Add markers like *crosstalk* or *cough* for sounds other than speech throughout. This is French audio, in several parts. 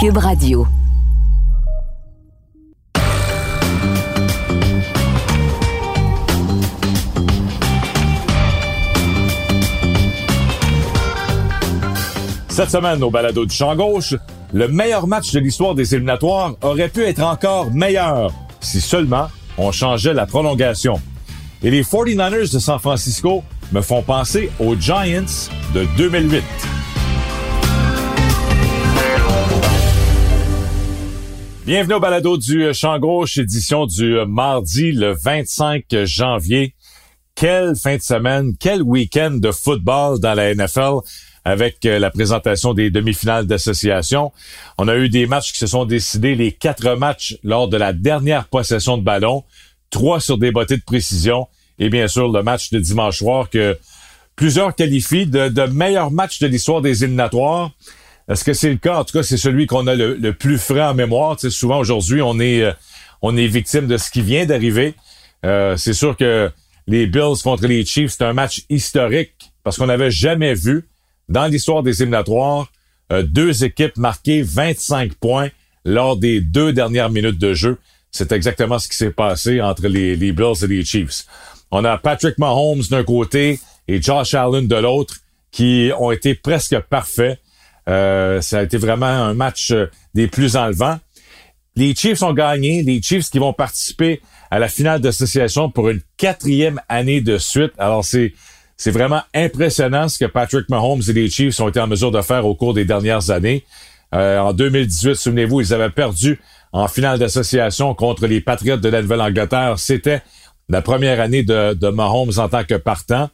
Cube Radio. Cette semaine, au balado du champ gauche, le meilleur match de l'histoire des éliminatoires aurait pu être encore meilleur si seulement on changeait la prolongation. Et les 49ers de San Francisco me font penser aux Giants de 2008. Bienvenue au balado du Champ Gauche, édition du mardi le 25 janvier. Quelle fin de semaine, quel week-end de football dans la NFL avec euh, la présentation des demi-finales d'association. On a eu des matchs qui se sont décidés, les quatre matchs lors de la dernière possession de ballon, trois sur des bottées de précision et bien sûr le match de dimanche soir que plusieurs qualifient de, de meilleur match de l'histoire des éliminatoires. Est-ce que c'est le cas? En tout cas, c'est celui qu'on a le, plus frais en mémoire. Souvent aujourd'hui, on est euh, on est victime de ce qui vient d'arriver. Euh, c'est sûr que les Bills contre les Chiefs, c'est un match historique parce qu'on n'avait jamais vu dans l'histoire des éliminatoires euh, deux équipes marquées 25 points lors des deux dernières minutes de jeu. C'est exactement ce qui s'est passé entre les, les Bills et les Chiefs. On a Patrick Mahomes d'un côté et Josh Allen de l'autre qui ont été presque parfaits. Euh, ça a été vraiment un match euh, des plus enlevants. Les Chiefs ont gagné. Les Chiefs qui vont participer à la finale d'association pour une quatrième année de suite. Alors, c'est, c'est vraiment impressionnant ce que Patrick Mahomes et les Chiefs ont été en mesure de faire au cours des dernières années. Euh, en 2018, souvenez-vous, ils avaient perdu en finale d'association contre les Patriots de la Nouvelle-Angleterre. C'était la première année de, de Mahomes en tant que partant.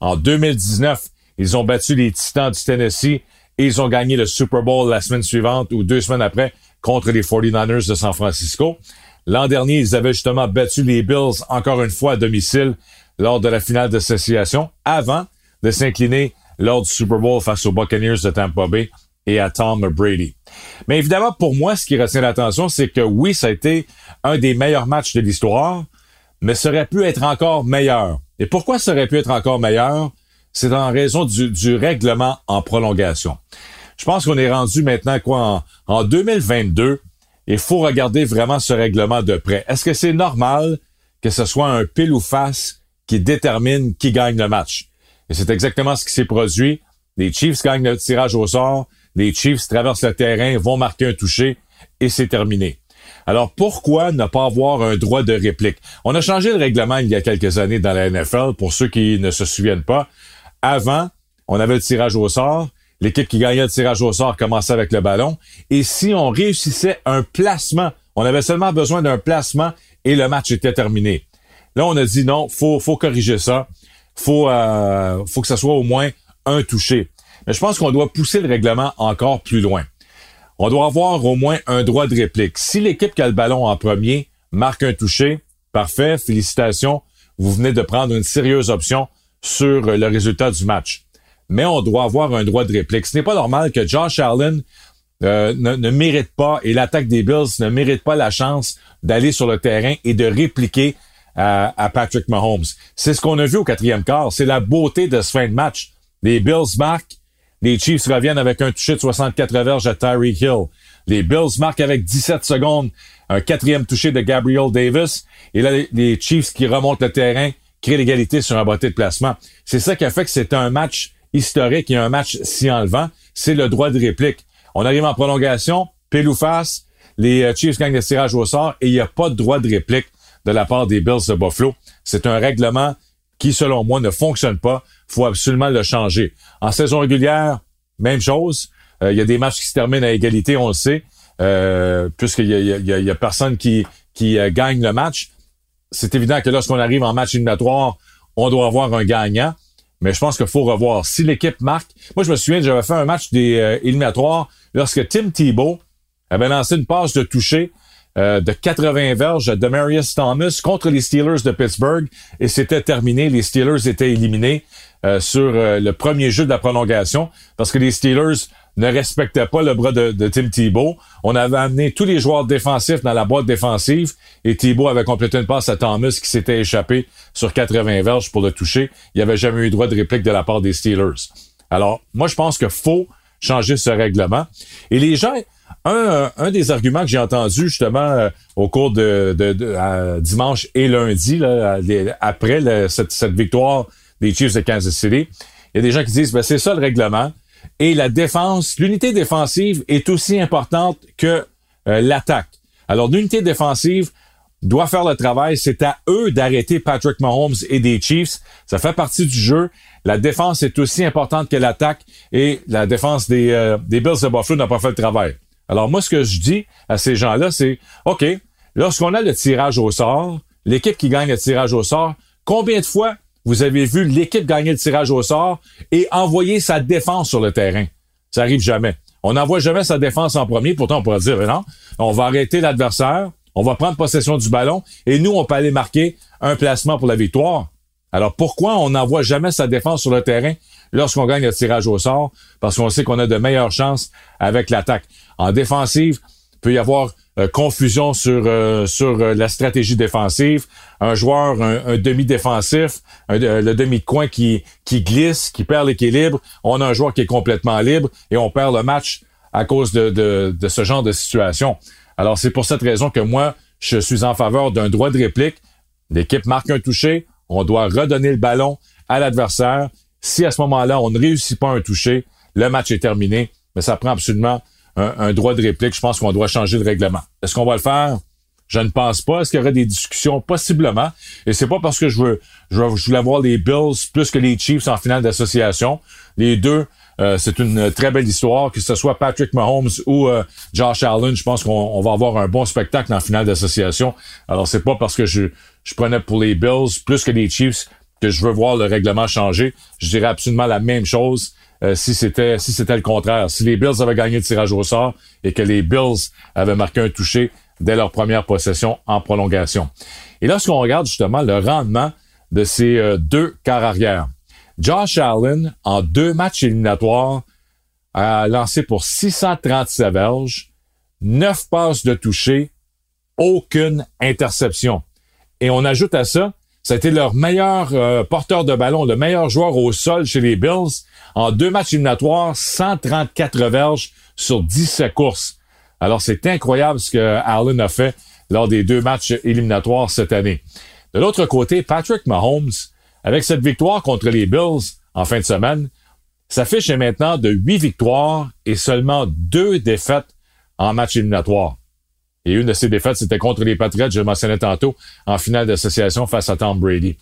En 2019, ils ont battu les Titans du Tennessee ils ont gagné le Super Bowl la semaine suivante ou deux semaines après contre les 49ers de San Francisco. L'an dernier, ils avaient justement battu les Bills encore une fois à domicile lors de la finale d'association avant de s'incliner lors du Super Bowl face aux Buccaneers de Tampa Bay et à Tom Brady. Mais évidemment, pour moi, ce qui retient l'attention, c'est que oui, ça a été un des meilleurs matchs de l'histoire, mais ça aurait pu être encore meilleur. Et pourquoi ça aurait pu être encore meilleur? C'est en raison du, règlement en prolongation. Je pense qu'on est rendu maintenant quoi en, 2022. Il faut regarder vraiment ce règlement de près. Est-ce que c'est normal que ce soit un pile ou face qui détermine qui gagne le match? Et c'est exactement ce qui s'est produit. Les Chiefs gagnent le tirage au sort. Les Chiefs traversent le terrain, vont marquer un toucher et c'est terminé. Alors pourquoi ne pas avoir un droit de réplique? On a changé le règlement il y a quelques années dans la NFL, pour ceux qui ne se souviennent pas. Avant, on avait le tirage au sort. L'équipe qui gagnait le tirage au sort commençait avec le ballon. Et si on réussissait un placement, on avait seulement besoin d'un placement et le match était terminé. Là, on a dit non, faut, faut corriger ça. Faut, euh, faut que ça soit au moins un touché. Mais je pense qu'on doit pousser le règlement encore plus loin. On doit avoir au moins un droit de réplique. Si l'équipe qui a le ballon en premier marque un touché, parfait, félicitations. Vous venez de prendre une sérieuse option sur le résultat du match. Mais on doit avoir un droit de réplique. Ce n'est pas normal que Josh Allen euh, ne, mérite pas et l'attaque des Bills ne mérite pas la chance d'aller sur le terrain et de répliquer à, Patrick Mahomes. C'est ce qu'on a vu au quatrième quart. C'est la beauté de ce fin de match. Les Bills marquent, les Chiefs reviennent avec un toucher de 64 verges à Tyreek Hill. Les Bills marquent avec 17 secondes un quatrième toucher de Gabriel Davis. Et là, les Chiefs qui remontent le terrain créer l'égalité sur un botté de placement. C'est ça qui a fait que c'est un match historique et un match si enlevant. C'est le droit de réplique. On arrive en prolongation, pile ou face, les euh, Chiefs gagnent le tirage au sort et il n'y a pas de droit de réplique de la part des Bills de Buffalo. C'est un règlement qui, selon moi, ne fonctionne pas. faut absolument le changer. En saison régulière, même chose. Euh, il y a des matchs qui se terminent à égalité, on le sait, euh, puisqu'il y a, personne qui, qui gagne le match c'est évident que lorsqu'on arrive en match éliminatoire, on doit avoir un gagnant. Mais je pense qu'il faut revoir. Si l'équipe marque, moi je me souviens, j'avais fait un match des euh, éliminatoires lorsque Tim Tebow avait lancé une passe de toucher euh, de 80 verges de Marius Thomas contre les Steelers de Pittsburgh et c'était terminé. Les Steelers étaient éliminés euh, sur le premier jeu de la prolongation parce que les Steelers ne respectait pas le bras de, Tim Thibault. On avait amené tous les joueurs défensifs dans la boîte défensive et Thibault avait complété une passe à Thomas qui s'était échappé sur 80 verges pour le toucher. Il n'y avait jamais eu droit de réplique de la part des Steelers. Alors, moi, je pense qu'il faut changer ce règlement. Et les gens, un, un des arguments que j'ai entendu justement euh, au cours de, dimanche et lundi, après cette, cette, victoire des Chiefs de Kansas City, il y a des gens qui disent, ben, c'est ça le règlement. Et la défense, l'unité défensive est aussi importante que euh, l'attaque. Alors, l'unité défensive doit faire le travail. C'est à eux d'arrêter Patrick Mahomes et des Chiefs. Ça fait partie du jeu. La défense est aussi importante que l'attaque et la défense des, euh, des Bills de Buffalo n'a pas fait le travail. Alors, moi, ce que je dis à ces gens-là, c'est, OK, lorsqu'on a le tirage au sort, l'équipe qui gagne le tirage au sort, combien de fois vous avez vu l'équipe gagner le tirage au sort et envoyer sa défense sur le terrain? Ça arrive jamais. On n'envoie jamais sa défense en premier. Pourtant, on pourrait dire, non, on va arrêter l'adversaire, on va prendre possession du ballon et nous, on peut aller marquer un placement pour la victoire. Alors, pourquoi on n'envoie jamais sa défense sur le terrain lorsqu'on gagne le tirage au sort? Parce qu'on sait qu'on a de meilleures chances avec l'attaque. En défensive, peut y avoir euh, confusion sur euh, sur euh, la stratégie défensive. Un joueur, un, demi-défensif, le demi de coin qui qui glisse, qui perd l'équilibre. On a un joueur qui est complètement libre et on perd le match à cause de, de, de ce genre de situation. Alors c'est pour cette raison que moi je suis en faveur d'un droit de réplique. L'équipe marque un toucher, on doit redonner le ballon à l'adversaire. Si à ce moment-là on ne réussit pas un toucher, le match est terminé. Mais ça prend absolument un, droit de réplique, je pense qu'on doit changer le règlement. Est-ce qu'on va le faire? Je ne pense pas. Est-ce qu'il y aurait des discussions? Possiblement. Et c'est pas parce que je veux, je je voulais voir les Bills plus que les Chiefs en finale d'association. Les deux, euh, c'est une très belle histoire. Que ce soit Patrick Mahomes ou euh, Josh Allen, je pense qu'on va avoir un bon spectacle en finale d'association. Alors, c'est pas parce que je, je prenais pour les Bills plus que les Chiefs que je veux voir le règlement changer. Je dirais absolument la même chose. Euh, si c'était si c'était le contraire. Si les Bills avaient gagné le tirage au sort et que les Bills avaient marqué un toucher dès leur première possession en prolongation. Et lorsqu'on regarde justement le rendement de ces euh, deux quarts arrière, Josh Allen, en deux matchs éliminatoires, a lancé pour 637 verges, 9 passes de toucher, aucune interception. Et on ajoute à ça ça a été leur meilleur euh, porteur de ballon, le meilleur joueur au sol chez les Bills. En deux matchs éliminatoires, 134 verges sur 17 courses. Alors, c'est incroyable ce que Allen a fait lors des deux matchs éliminatoires cette année. De l'autre côté, Patrick Mahomes, avec cette victoire contre les Bills en fin de semaine, s'affiche maintenant de huit victoires et seulement deux défaites en match éliminatoire. Et une de ces défaites, c'était contre les Patriots, je le mentionnais tantôt, en finale d'association face à Tom Brady.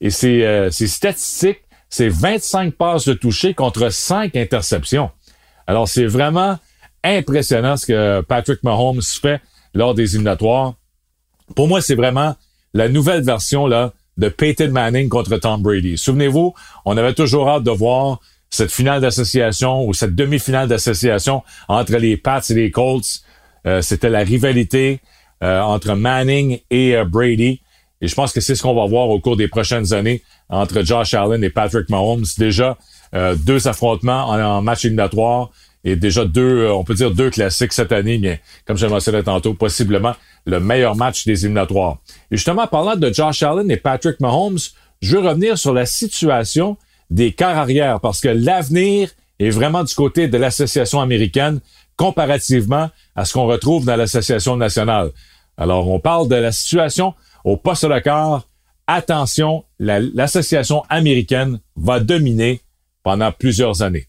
Et c'est euh, statistiques, c'est 25 passes de toucher contre 5 interceptions. Alors, c'est vraiment impressionnant ce que Patrick Mahomes fait lors des éliminatoires. Pour moi, c'est vraiment la nouvelle version là de Peyton Manning contre Tom Brady. Souvenez-vous, on avait toujours hâte de voir cette finale d'association ou cette demi-finale d'association entre les Pats et les Colts euh, c'était la rivalité euh, entre Manning et euh, Brady. Et je pense que c'est ce qu'on va voir au cours des prochaines années entre Josh Allen et Patrick Mahomes. Déjà, deux affrontements en, match éliminatoire et déjà deux, on peut dire deux classiques cette année, mais comme je le mentionnais tantôt, possiblement le meilleur match des éliminatoires. Et justement, parlant de Josh Allen et Patrick Mahomes, je veux revenir sur la situation des quarts arrière parce que l'avenir est vraiment du côté de l'association américaine comparativement à ce qu'on retrouve dans l'association nationale. Alors, on parle de la situation au poste de quart. Attention, l'association américaine va dominer pendant plusieurs années.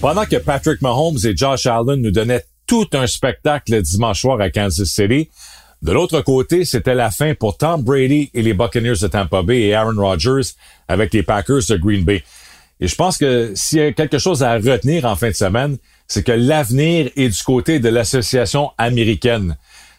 Pendant que Patrick Mahomes et Josh Allen nous donnaient tout un spectacle dimanche soir à Kansas City, de l'autre côté, c'était la fin pour Tom Brady et les Buccaneers de Tampa Bay et Aaron Rodgers avec les Packers de Green Bay. Et je pense que s'il y a quelque chose à retenir en fin de semaine, c'est que l'avenir est du côté de l'association américaine.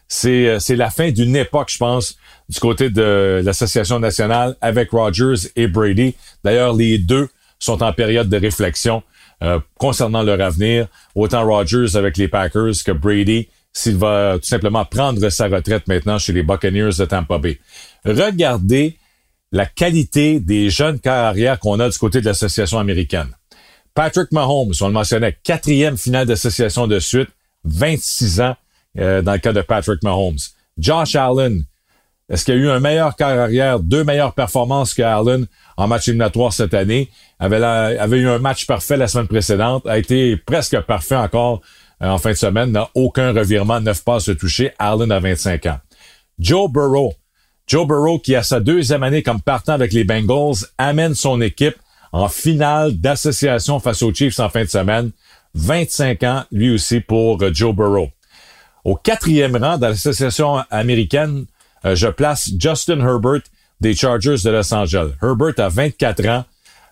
C'est, euh, c'est la fin d'une époque, je pense, du côté de l'association nationale avec Rogers et Brady. D'ailleurs, les deux sont en période de réflexion euh, concernant leur avenir. Autant Rogers avec les Packers que Brady s'il va tout simplement prendre sa retraite maintenant chez les Buccaneers de Tampa Bay. Regardez la qualité des jeunes carrières qu'on a du côté de l'association américaine. Patrick Mahomes, on le mentionnait, quatrième finale d'association de suite, 26 ans euh, dans le cas de Patrick Mahomes. Josh Allen, Est-ce qu'il y a eu un meilleur carrière, deux meilleures performances que Allen en match éliminatoire cette année? Avait, avait eu un match parfait la semaine précédente, a été presque parfait encore euh, en fin de semaine, n'a aucun revirement, neuf passes toucher. Allen a 25 ans. Joe Burrow. Joe Burrow, qui a sa deuxième année comme partant avec les Bengals, amène son équipe en finale d'association face aux Chiefs en fin de semaine. 25 ans, lui aussi, pour euh, Joe Burrow. Au quatrième rang de l'association américaine, euh, je place Justin Herbert des Chargers de Los Angeles. Herbert a 24 ans.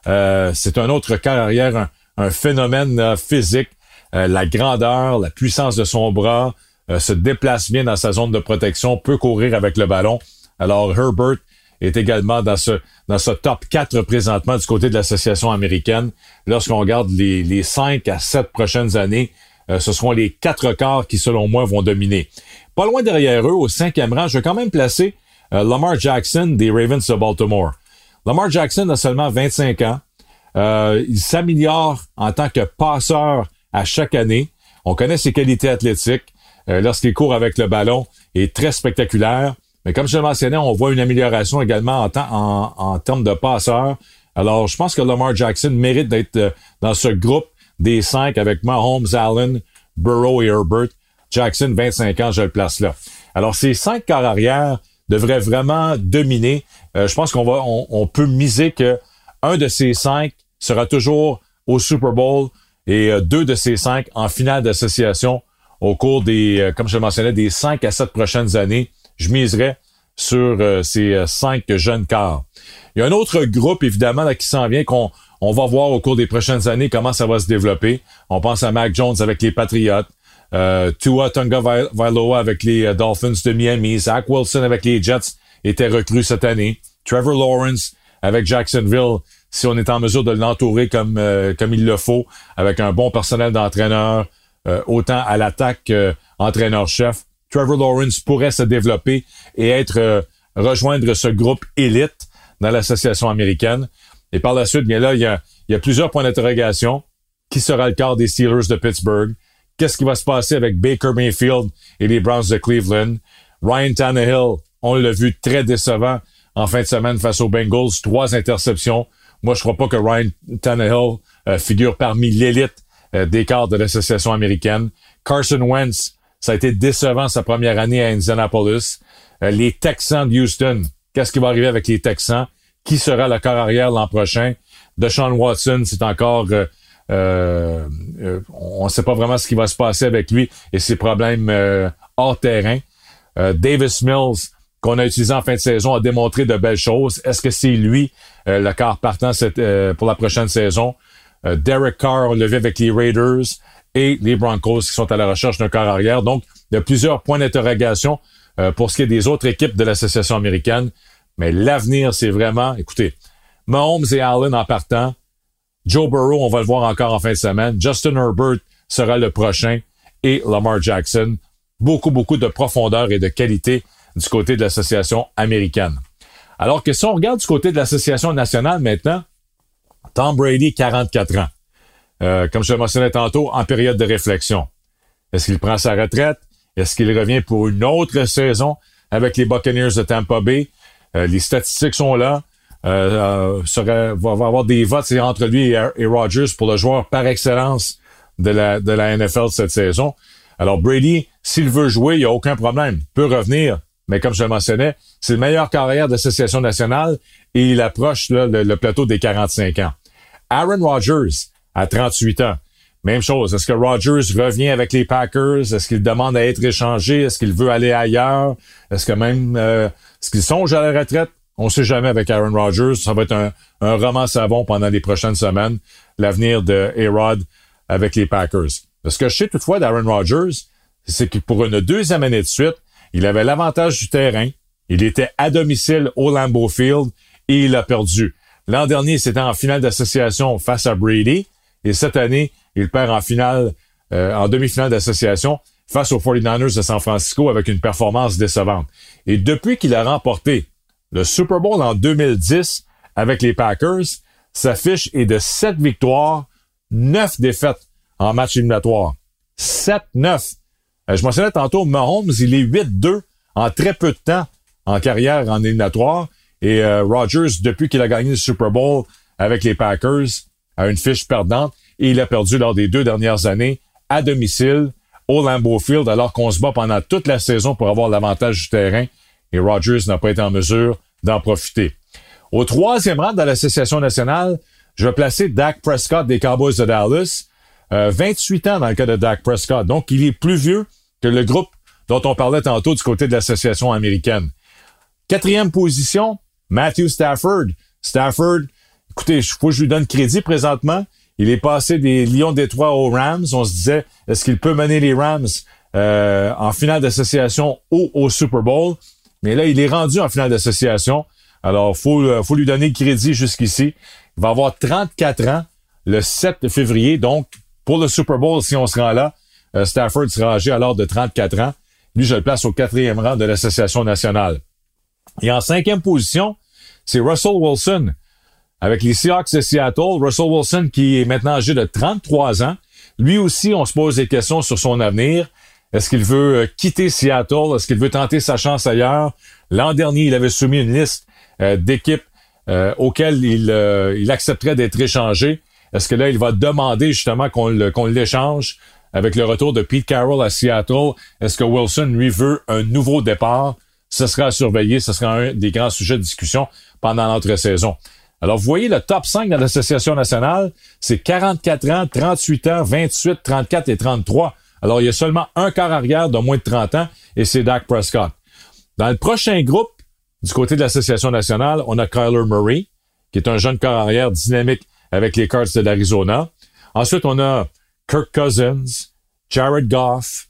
Euh, c'est un autre carrière, un, phénomène physique. la grandeur, la puissance de son bras, se déplace bien dans sa zone de protection, peut courir avec le ballon. Alors Herbert est également dans ce dans ce top 4 présentement du côté de l'association américaine. Lorsqu'on regarde les, les 5 à 7 prochaines années, euh, ce seront les quatre quarts qui, selon moi, vont dominer. Pas loin derrière eux, au cinquième rang, je vais quand même placer euh, Lamar Jackson des Ravens de Baltimore. Lamar Jackson a seulement 25 ans. Euh, il s'améliore en tant que passeur à chaque année. On connaît ses qualités athlétiques. Lorsqu'il court avec le ballon, il est très spectaculaire. Mais comme je le mentionnais, on voit une amélioration également en, en, en termes de passeurs. Alors, je pense que Lamar Jackson mérite d'être euh, dans ce groupe des cinq avec Mahomes, Allen, Burrow et Herbert. Jackson, 25 ans, je le place là. Alors, ces cinq quarts arrière devraient vraiment dominer. Euh, je pense qu'on va, on, peut miser que un de ces cinq sera toujours au Super Bowl et euh, deux de ces cinq en finale d'association au cours des, comme je le mentionnais, des cinq à sept prochaines années je miserais sur euh, ces euh, cinq jeunes quarts. Il y a un autre groupe, évidemment, là, qui s'en vient, qu'on on va voir au cours des prochaines années comment ça va se développer. On pense à Mac Jones avec les Patriots, euh, Tua Tunga Vailoa avec les euh, Dolphins de Miami, Zach Wilson avec les Jets était recru cette année, Trevor Lawrence avec Jacksonville, si on est en mesure de l'entourer comme, comme il le faut, avec un bon personnel d'entraîneur, autant à l'attaque entraîneur-chef. Trevor Lawrence pourrait se développer et être euh, rejoindre ce groupe élite dans l'association américaine. Et par la suite, bien là, il y a, plusieurs points d'interrogation. Qui sera le quart des Steelers de Pittsburgh? Qu'est-ce qui va se passer avec Baker Mayfield et les Browns de Cleveland? Ryan Tannehill, on l'a vu très décevant en fin de semaine face aux Bengals, trois interceptions. Moi, je crois pas que Ryan Tannehill euh, figure parmi l'élite euh, des quarts de l'association américaine. Carson Wentz, ça a été décevant sa première année à Indianapolis. Euh, les Texans de Houston, qu'est-ce qui va arriver avec les Texans? Qui sera le corps arrière l'an prochain? Deshaun Watson, c'est encore... Euh, euh, on ne sait pas vraiment ce qui va se passer avec lui et ses problèmes hors terrain. Davis Mills, qu'on a utilisé en fin de saison, a démontré de belles choses. Est-ce que c'est lui le quart partant cette, pour la prochaine saison? Derek Carr, on l'a vu avec les Raiders et les Broncos qui sont à la recherche d'un corps arrière. Donc, il y a plusieurs points d'interrogation euh, pour ce qui est des autres équipes de l'association américaine. Mais l'avenir, c'est vraiment, écoutez, Mahomes et Allen en partant, Joe Burrow, on va le voir encore en fin de semaine, Justin Herbert sera le prochain et Lamar Jackson. Beaucoup, beaucoup de profondeur et de qualité du côté de l'association américaine. Alors que si on regarde du côté de l'association nationale maintenant, Tom Brady, 44 ans. Euh, comme je le mentionnais tantôt, en période de réflexion. Est-ce qu'il prend sa retraite? Est-ce qu'il revient pour une autre saison avec les Buccaneers de Tampa Bay? Euh, les statistiques sont là. Euh, euh va, avoir des votes entre lui et, Rogers pour le joueur par excellence de la, de NFL cette saison. Alors Brady, s'il veut jouer, il n'y a aucun problème. Il peut revenir, mais comme je le mentionnais, c'est le meilleur carrière d'association nationale et il approche le, le, plateau des 45 ans. Aaron Rodgers, à 38 ans. Même chose. Est-ce que Rodgers revient avec les Packers? Est-ce qu'il demande à être échangé? Est-ce qu'il veut aller ailleurs? Est-ce que même euh, est-ce qu'il songe à la retraite? On ne sait jamais avec Aaron Rodgers. Ça va être un, un roman savon pendant les prochaines semaines, l'avenir de A-Rod avec les Packers. Ce que je sais toutefois d'Aaron Rodgers, c'est que pour une deuxième année de suite, il avait l'avantage du terrain. Il était à domicile au Lambeau Field et il a perdu. L'an dernier, c'était en finale d'association face à Brady. Et cette année, il perd en finale, euh, en demi-finale d'association face aux 49ers de San Francisco avec une performance décevante. Et depuis qu'il a remporté le Super Bowl en 2010 avec les Packers, sa fiche est de 7 victoires, 9 défaites en match éliminatoire. 7-9. Euh, je mentionnais tantôt, Mahomes, il est 8-2 en très peu de temps en carrière en éliminatoire. Et euh, Rodgers, depuis qu'il a gagné le Super Bowl avec les Packers, a une fiche perdante et il a perdu lors des deux dernières années à domicile au Lambeau Field alors qu'on se bat pendant toute la saison pour avoir l'avantage du terrain et Rodgers n'a pas été en mesure d'en profiter. Au troisième rang de l'Association nationale, je vais placer Dak Prescott des Cowboys de Dallas. 28 euh, ans dans le cas de Dak Prescott. Donc, il est plus vieux que le groupe dont on parlait tantôt du côté de l'Association américaine. Quatrième position, Matthew Stafford. Stafford, écoutez, faut que je lui donne crédit présentement. Il est passé des Lions Détroit aux Rams. On se disait, est-ce qu'il peut mener les Rams euh, en finale d'association ou au Super Bowl? Mais là, il est rendu en finale d'association. Alors, faut, euh, faut lui donner crédit jusqu'ici. Il va avoir 34 ans le 7 février. Donc, pour le Super Bowl, si on se rend là, euh, Stafford sera âgé alors de 34 ans. Lui, je le place au quatrième rang de l'Association nationale. Et en cinquième position, c'est Russell Wilson. Avec les Seahawks de Seattle, Russell Wilson qui est maintenant âgé de 33 ans. Lui aussi, on se pose des questions sur son avenir. Est-ce qu'il veut euh, quitter Seattle? Est-ce qu'il veut tenter sa chance ailleurs? L'an dernier, il avait soumis une liste euh, d'équipes euh, auxquelles il, il accepterait d'être échangé. Est-ce que là, il va demander justement qu'on l'échange avec le retour de Pete Carroll à Seattle? Est-ce que Wilson, lui, veut un nouveau départ? Ce sera à surveiller. Ce sera un des grands sujets de discussion pendant notre saison. Alors, vous voyez, le top 5 dans l'Association nationale, c'est 44 ans, 38 ans, 28, 34 et 33. Alors, il y a seulement un quart arrière de moins de 30 ans et c'est Dak Prescott. Dans le prochain groupe, du côté de l'Association nationale, on a Kyler Murray, qui est un jeune corps arrière dynamique avec les Cards de l'Arizona. Ensuite, on a Kirk Cousins, Jared Goff,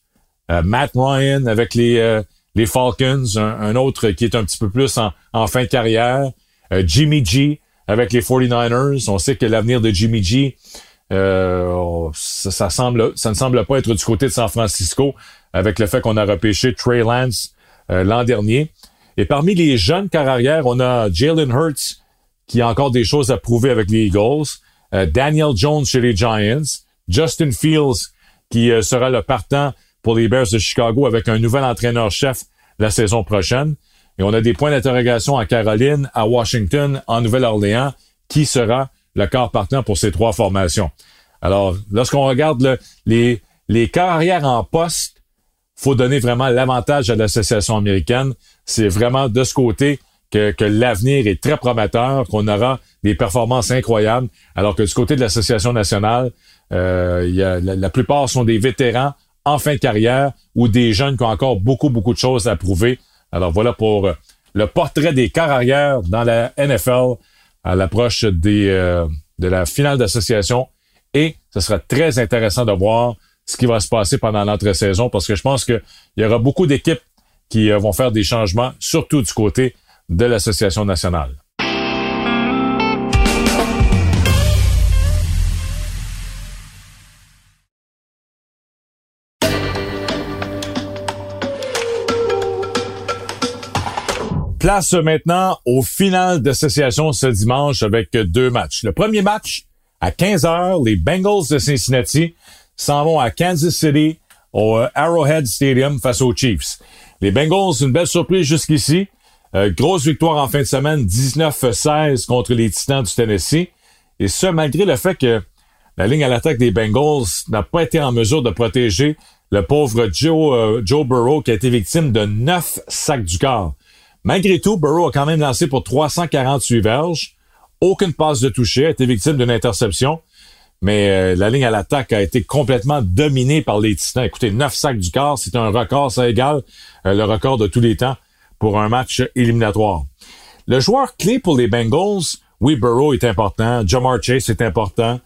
euh, Matt Ryan avec les, euh, Falcons, un, autre qui est un petit peu plus en, fin de carrière, euh, Jimmy G avec les 49ers. On sait que l'avenir de Jimmy G, ça, semble, ça ne semble pas être du côté de San Francisco avec le fait qu'on a repêché Trey Lance l'an dernier. Et parmi les jeunes carrières, on a Jalen Hurts qui a encore des choses à prouver avec les Eagles, euh, Daniel Jones chez les Giants, Justin Fields qui euh, sera le partant pour les Bears de Chicago avec un nouvel entraîneur-chef la saison prochaine. Et on a des points d'interrogation à Caroline, à Washington, en Nouvelle-Orléans, qui sera le corps partant pour ces trois formations? Alors, lorsqu'on regarde les, les carrières en poste, faut donner vraiment l'avantage à l'association américaine. C'est vraiment de ce côté que, l'avenir est très prometteur, qu'on aura des performances incroyables, alors que du côté de l'association nationale, euh, la, plupart sont des vétérans en fin de carrière ou des jeunes qui ont encore beaucoup, beaucoup de choses à prouver. Alors voilà pour euh, le portrait des carrières dans la NFL à l'approche des euh, de la finale d'association. Et ce sera très intéressant de voir ce qui va se passer pendant l'entre-saison parce que je pense qu'il y aura beaucoup d'équipes qui euh, vont faire des changements, surtout du côté de l'Association nationale. Place maintenant au final d'association ce dimanche avec deux matchs. Le premier match, à 15 heures, les Bengals de Cincinnati s'en vont à Kansas City au euh, Arrowhead Stadium face aux Chiefs. Les Bengals, une belle surprise jusqu'ici. Euh, grosse victoire en fin de semaine, 19-16 contre les Titans du Tennessee. Et ce, malgré le fait que la ligne à l'attaque des Bengals n'a pas été en mesure de protéger le pauvre Joe, euh, Joe Burrow qui a été victime de neuf sacs du corps. Malgré tout, Burrow a quand même lancé pour 348 verges. Aucune passe de toucher, a été victime d'une interception. Mais euh, la ligne à l'attaque a été complètement dominée par les Titans. Écoutez, neuf sacs du corps, c'est un record, ça égale le record de tous les temps pour un match éliminatoire. Le joueur clé pour les Bengals, oui, Burrow est important, Jamar Chase est important,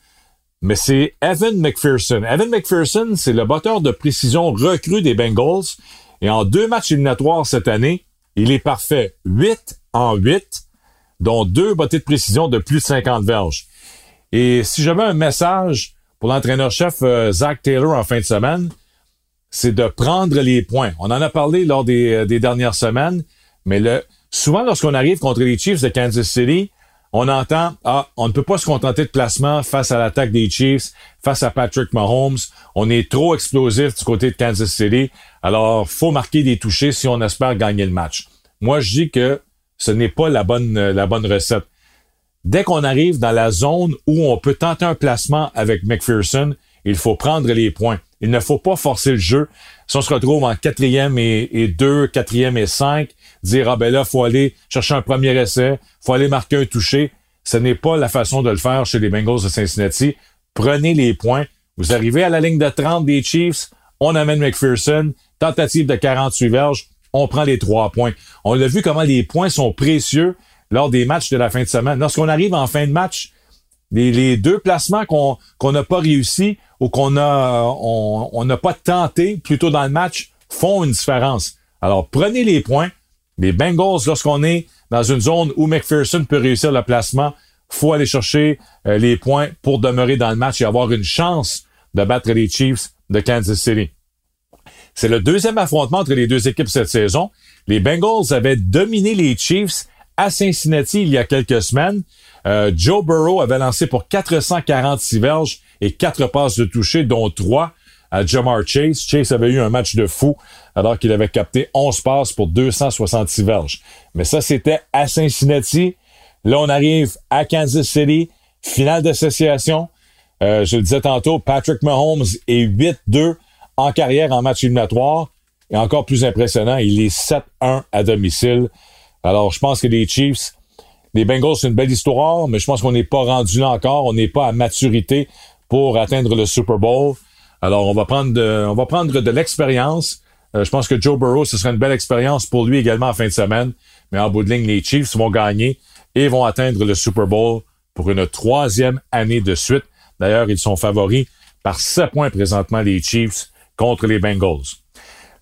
mais c'est Evan McPherson. Evan McPherson, c'est le batteur de précision recru des Bengals. Et en deux matchs éliminatoires cette année, il est parfait 8 en 8, dont deux bottées de précision de plus de 50 verges. Et si j'avais un message pour l'entraîneur-chef euh, Zach Taylor en fin de semaine, c'est de prendre les points. On en a parlé lors des, euh, des dernières semaines, mais le, souvent lorsqu'on arrive contre les Chiefs de Kansas City, on entend ah on ne peut pas se contenter de placement face à l'attaque des Chiefs, face à Patrick Mahomes. On est trop explosif du côté de Kansas City. Alors faut marquer des touchés si on espère gagner le match. moi, je dis que ce n'est pas la bonne, la bonne recette. Dès qu'on arrive dans la zone où on peut tenter un placement avec McPherson, il faut prendre les points. Il ne faut pas forcer le jeu. Si on se retrouve en quatrième et, deux, quatrième et cinq, dire ah ben là faut aller chercher un premier essai, faut aller marquer un toucher. Ce n'est pas la façon de le faire chez les Bengals de Cincinnati. Prenez les points. Vous arrivez à la ligne de 30 des Chiefs, on amène McPherson, tentative de 48 verges, on prend les trois points. On a vu comment les points sont précieux lors des matchs de la fin de semaine. Lorsqu'on arrive en fin de match, les, deux placements qu'on n'a pas réussi ou qu'on n'a pas tenté plutôt dans le match font une différence. Alors prenez les points. Les Bengals, lorsqu'on est dans une zone où McPherson peut réussir le placement, faut aller chercher euh, les points pour demeurer dans le match et avoir une chance de battre les Chiefs de Kansas City. C'est le deuxième affrontement entre les deux équipes cette saison. Les Bengals avaient dominé les Chiefs à Cincinnati il y a quelques semaines. Euh, Joe Burrow avait lancé pour 446 verges et quatre passes de toucher, dont trois à Jamar Chase. Chase avait eu un match de fou alors qu'il avait capté 11 passes pour 266 verges. Mais ça, c'était à Cincinnati. Là, on arrive à Kansas City, finale d'association. Euh, je le disais tantôt, Patrick Mahomes est 8-2 en carrière en match éliminatoire. Et encore plus impressionnant, il est 7-1 à domicile. Alors, je pense que les Chiefs, les Bengals, c'est une belle histoire, mais je pense qu'on n'est pas rendu là encore. On n'est pas à maturité pour atteindre le Super Bowl. Alors, on va prendre de, on va prendre de l'expérience. Euh, je pense que Joe Burrow, ce serait une belle expérience pour lui également en fin de semaine. Mais en bout de ligne, les Chiefs vont gagner et vont atteindre le Super Bowl pour une troisième année de suite. D'ailleurs, ils sont favoris par 7 points présentement, les Chiefs, contre les Bengals.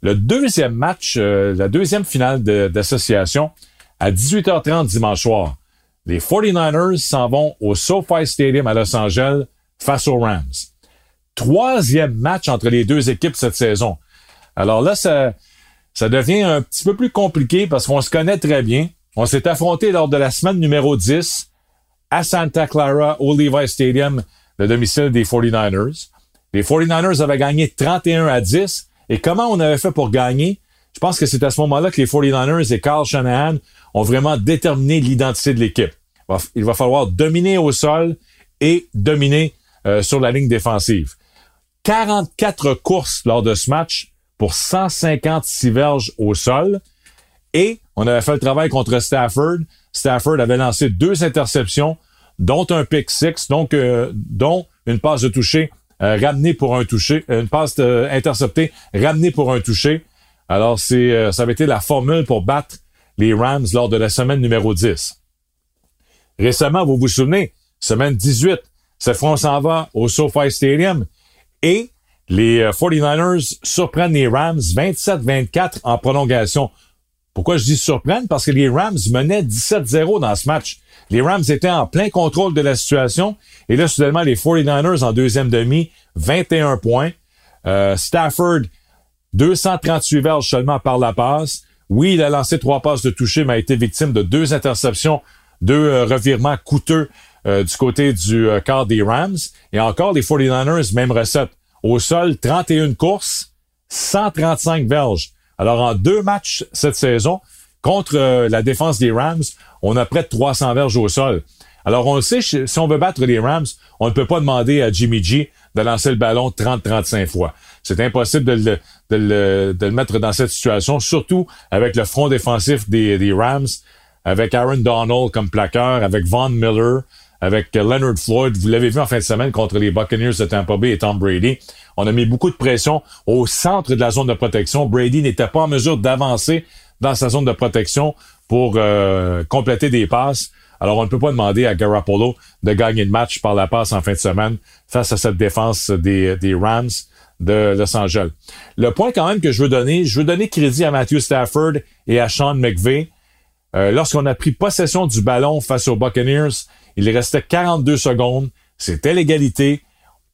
Le deuxième match, euh, la deuxième finale d'association, à 18h30 dimanche soir, les 49ers s'en vont au SoFi Stadium à Los Angeles face aux Rams. Troisième match entre les deux équipes cette saison. Alors là, ça, ça devient un petit peu plus compliqué parce qu'on se connaît très bien. On s'est affronté lors de la semaine numéro 10 à Santa Clara au Levi Stadium, le domicile des 49ers. Les 49ers avaient gagné 31 à 10. Et comment on avait fait pour gagner? Je pense que c'est à ce moment-là que les 49ers et Carl Shanahan ont vraiment déterminé l'identité de l'équipe. Il va falloir dominer au sol et dominer euh, sur la ligne défensive. 44 courses lors de ce match pour 156 verges au sol. Et on avait fait le travail contre Stafford. Stafford avait lancé deux interceptions, dont un pick six, donc euh, dont une passe de toucher euh, ramenée pour un toucher, une passe interceptée ramenée pour un toucher. Alors c'est ça avait été la formule pour battre les Rams lors de la semaine numéro 10. Récemment, vous vous souvenez, semaine 18, cette fois on s'en va au SoFi Stadium et les 49ers euh, surprennent les Rams 27-24 en prolongation. Pourquoi je dis surprennent? Parce que les Rams menaient 17-0 dans ce match. Les Rams étaient en plein contrôle de la situation. Et là, soudainement, les 49ers en deuxième demi, 21 points. Euh, Stafford, 238 verges seulement par la passe. Oui, il a lancé trois passes de toucher, mais a été victime de deux interceptions, deux euh, revirements coûteux euh, du côté du euh, quart des Rams. Et encore, les 49ers, même recette. Au sol, 31 courses, 135 verges. Alors, en deux matchs cette saison, contre la défense des Rams, on a près de 300 verges au sol. Alors, on le sait, si on veut battre les Rams, on ne peut pas demander à Jimmy G de lancer le ballon 30-35 fois. C'est impossible de le, mettre dans cette situation, surtout avec le front défensif des, des Rams, avec Aaron Donald comme plaqueur, avec Von Miller, avec Leonard Floyd. Vous l'avez vu en fin de semaine contre les Buccaneers de Tampa Bay et Tom Brady. On a mis beaucoup de pression au centre de la zone de protection. Brady n'était pas en mesure d'avancer dans sa zone de protection pour euh, compléter des passes. Alors, on ne peut pas demander à Garoppolo de gagner le match par la passe en fin de semaine face à cette défense des, Rams de Los Angeles. Le point quand même que je veux donner, je veux donner crédit à Matthew Stafford et à Sean McVay. Euh, Lorsqu'on a pris possession du ballon face aux Buccaneers, il restait 42 secondes. C'était l'égalité.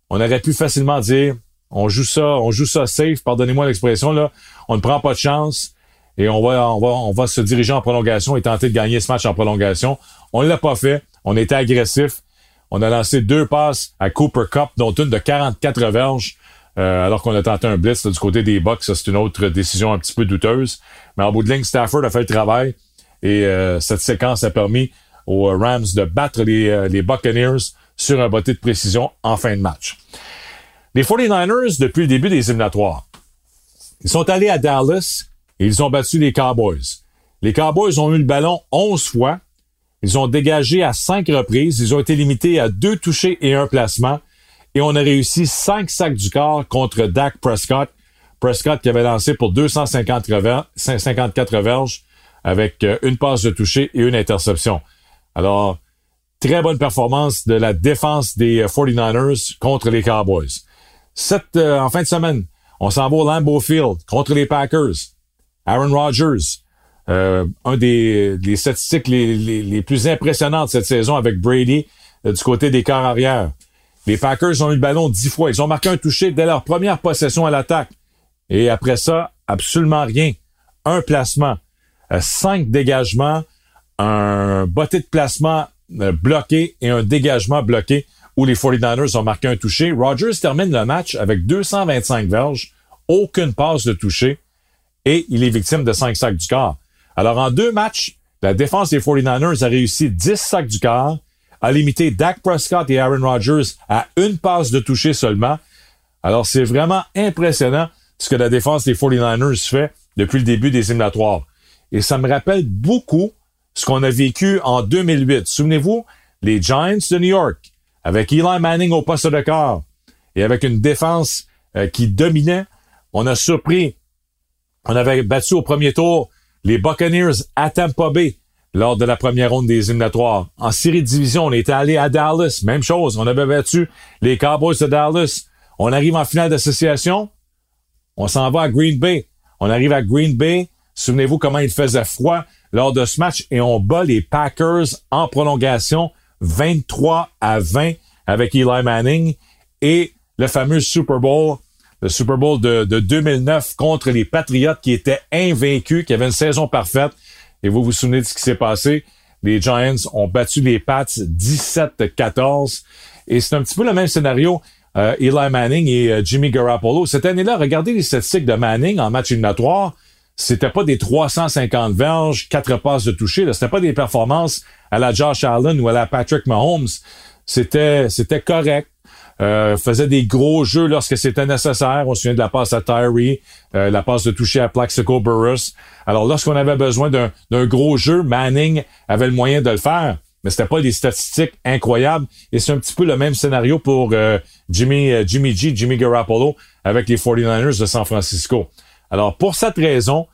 On aurait pu facilement dire, on joue ça, on joue ça safe, pardonnez-moi l'expression, là. On ne prend pas de chance et on va, on va, on va se diriger en prolongation et tenter de gagner ce match en prolongation. On ne l'a pas fait. On était agressif. On a lancé deux passes à Cooper Cup, dont une de 44 verges. alors qu'on a tenté un blitz du côté des Bucks. C'est une autre décision un petit peu douteuse. Mais en bout de ligne, Stafford a fait le travail et cette séquence a permis aux Rams de battre les, les Buccaneers sur un botté de précision en fin de match. Les 49ers, depuis le début des éliminatoires, ils sont allés à Dallas ils ont battu les Cowboys. Les Cowboys ont eu le ballon 11 fois. Ils ont dégagé à cinq reprises. Ils ont été limités à deux touchés et un placement. Et on a réussi cinq sacs du corps contre Dak Prescott. Prescott qui avait lancé pour 254 verges avec euh, une passe de toucher et une interception. Alors, très bonne performance de la défense des 49ers euh, contre les Cowboys. Euh, en fin de semaine, on s'en va au Lambeau Field contre les Packers. Aaron Rodgers, euh, un des, des statistiques les, les, plus impressionnantes cette saison avec Brady euh, du côté des corps arrière. Les Packers ont eu le ballon dix fois. Ils ont marqué un toucher dès leur première possession à l'attaque. Et après ça, absolument rien. Un placement, cinq dégagements, un botté de placement bloqué et un dégagement bloqué où les 49ers ont marqué un touché. Rodgers termine le match avec 225 verges, aucune passe de toucher et il est victime de 5 sacs du corps. Alors en deux matchs, la défense des 49ers a réussi 10 sacs du corps, a limité Dak Prescott et Aaron Rodgers à une passe de toucher seulement. Alors c'est vraiment impressionnant ce que la défense des 49ers fait depuis le début des éliminatoires. Et ça me rappelle beaucoup ce qu'on a vécu en 2008. Souvenez-vous, les Giants de New York avec Eli Manning au poste de corps et avec une défense euh, qui dominait, on a surpris. On avait battu au premier tour les Buccaneers à Tampa Bay lors de la première ronde des éliminatoires. En série de division, on était allé à Dallas, même chose. On avait battu les Cowboys de Dallas. On arrive en finale d'association, on s'en va à Green Bay. On arrive à Green Bay. Souvenez-vous comment il faisait froid lors de ce match et on bat les Packers en prolongation 23 à 20 avec Eli Manning et le fameux Super Bowl, le Super Bowl de, 2009 contre les Patriots qui étaient invaincus, qui avaient une saison parfaite. Et vous vous souvenez de ce qui s'est passé? Les Giants ont battu les Pats 17-14. Et c'est un petit peu le même scénario. Euh, Eli Manning et euh, Jimmy Garoppolo. Cette année-là, regardez les statistiques de Manning en match éliminatoire c'était pas des 350 verges, quatre passes de toucher. C'était pas des performances à la Josh Allen ou à la Patrick Mahomes. C'était, c'était correct. Euh, faisait des gros jeux lorsque c'était nécessaire. On se souvient de la passe à Tyree, euh, la passe de toucher à Plaxico Burrus. Alors, lorsqu'on avait besoin d'un, gros jeu, Manning avait le moyen de le faire. Mais c'était pas des statistiques incroyables. Et c'est un petit peu le même scénario pour euh, Jimmy, Jimmy G, Jimmy Garoppolo avec les 49ers de San Francisco. Alors, pour cette raison,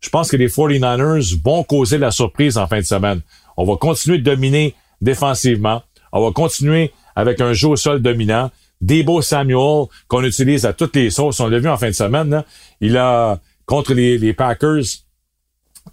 je pense que les 49ers vont causer la surprise en fin de semaine. On va continuer de dominer défensivement. On va continuer avec un jeu au sol dominant. Debo Samuel, qu'on utilise à toutes les sauces. On l'a vu en fin de semaine. Il a, contre les, Packers,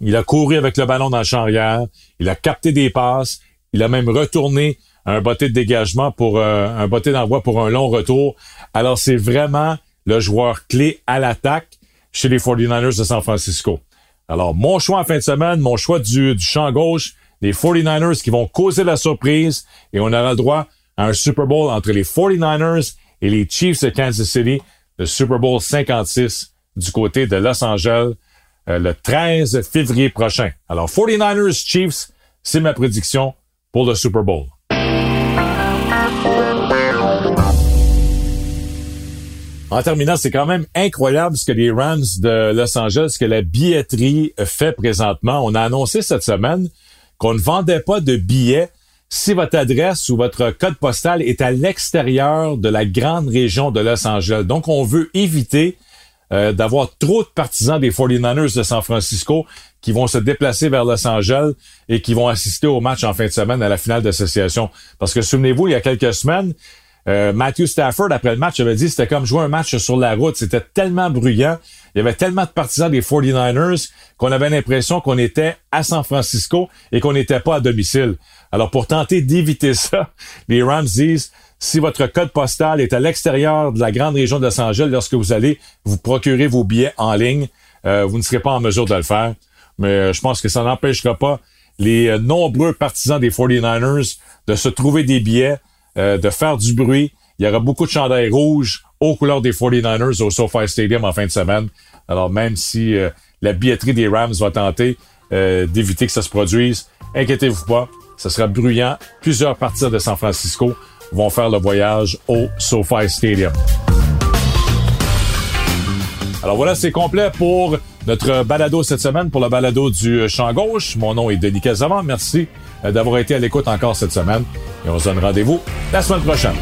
il a couru avec le ballon dans le champ arrière. Il a capté des passes. Il a même retourné un botté de dégagement pour euh, un botté d'envoi pour un long retour. Alors, c'est vraiment le joueur clé à l'attaque chez les 49ers de San Francisco. Alors, mon choix en fin de semaine, mon choix du, du champ gauche, les 49ers qui vont causer la surprise et on aura le droit un Super Bowl entre les 49ers et les Chiefs de Kansas City, le Super Bowl 56 du côté de Los Angeles euh, le 13 février prochain. Alors, 49ers Chiefs, c'est ma prédiction pour le Super Bowl. En terminant, c'est quand même incroyable ce que les Rams de Los Angeles, que la billetterie fait présentement. On a annoncé cette semaine qu'on ne vendait pas de billets si votre adresse ou votre code postal est à l'extérieur de la grande région de Los Angeles. Donc, on veut éviter euh, d'avoir trop de partisans des 49ers de San Francisco qui vont se déplacer vers Los Angeles et qui vont assister au match en fin de semaine à la finale d'association. Parce que souvenez-vous, il y a quelques semaines, euh, Matthew Stafford, après le match, avait dit c'était comme jouer un match sur la route. C'était tellement bruyant. Il y avait tellement de partisans des 49ers qu'on avait l'impression qu'on était à San Francisco et qu'on n'était pas à domicile. Alors, pour tenter d'éviter *laughs* ça, les Rams disent, si votre code postal est à l'extérieur de la grande région de Los Angeles, lorsque vous allez vous procurer vos billets en ligne, euh, vous ne serez pas en mesure de le faire. Mais euh, je pense que ça n'empêchera pas les nombreux partisans des 49ers de se trouver des billets euh, de faire du bruit Il y aura beaucoup de chandails rouges aux couleurs des 49ers au SoFi Stadium en fin de semaine. Alors même si euh, la billetterie des Rams va tenter euh, d'éviter que ça se produise, inquiétez-vous pas, ce sera bruyant. Plusieurs parties de San Francisco vont faire le voyage au SoFi Stadium. Alors voilà, c'est complet pour notre balado cette semaine, pour le balado du champ gauche. Mon nom est Denis Casavant. Merci d'avoir été à l'écoute encore cette semaine. Et on se donne rendez-vous la semaine prochaine.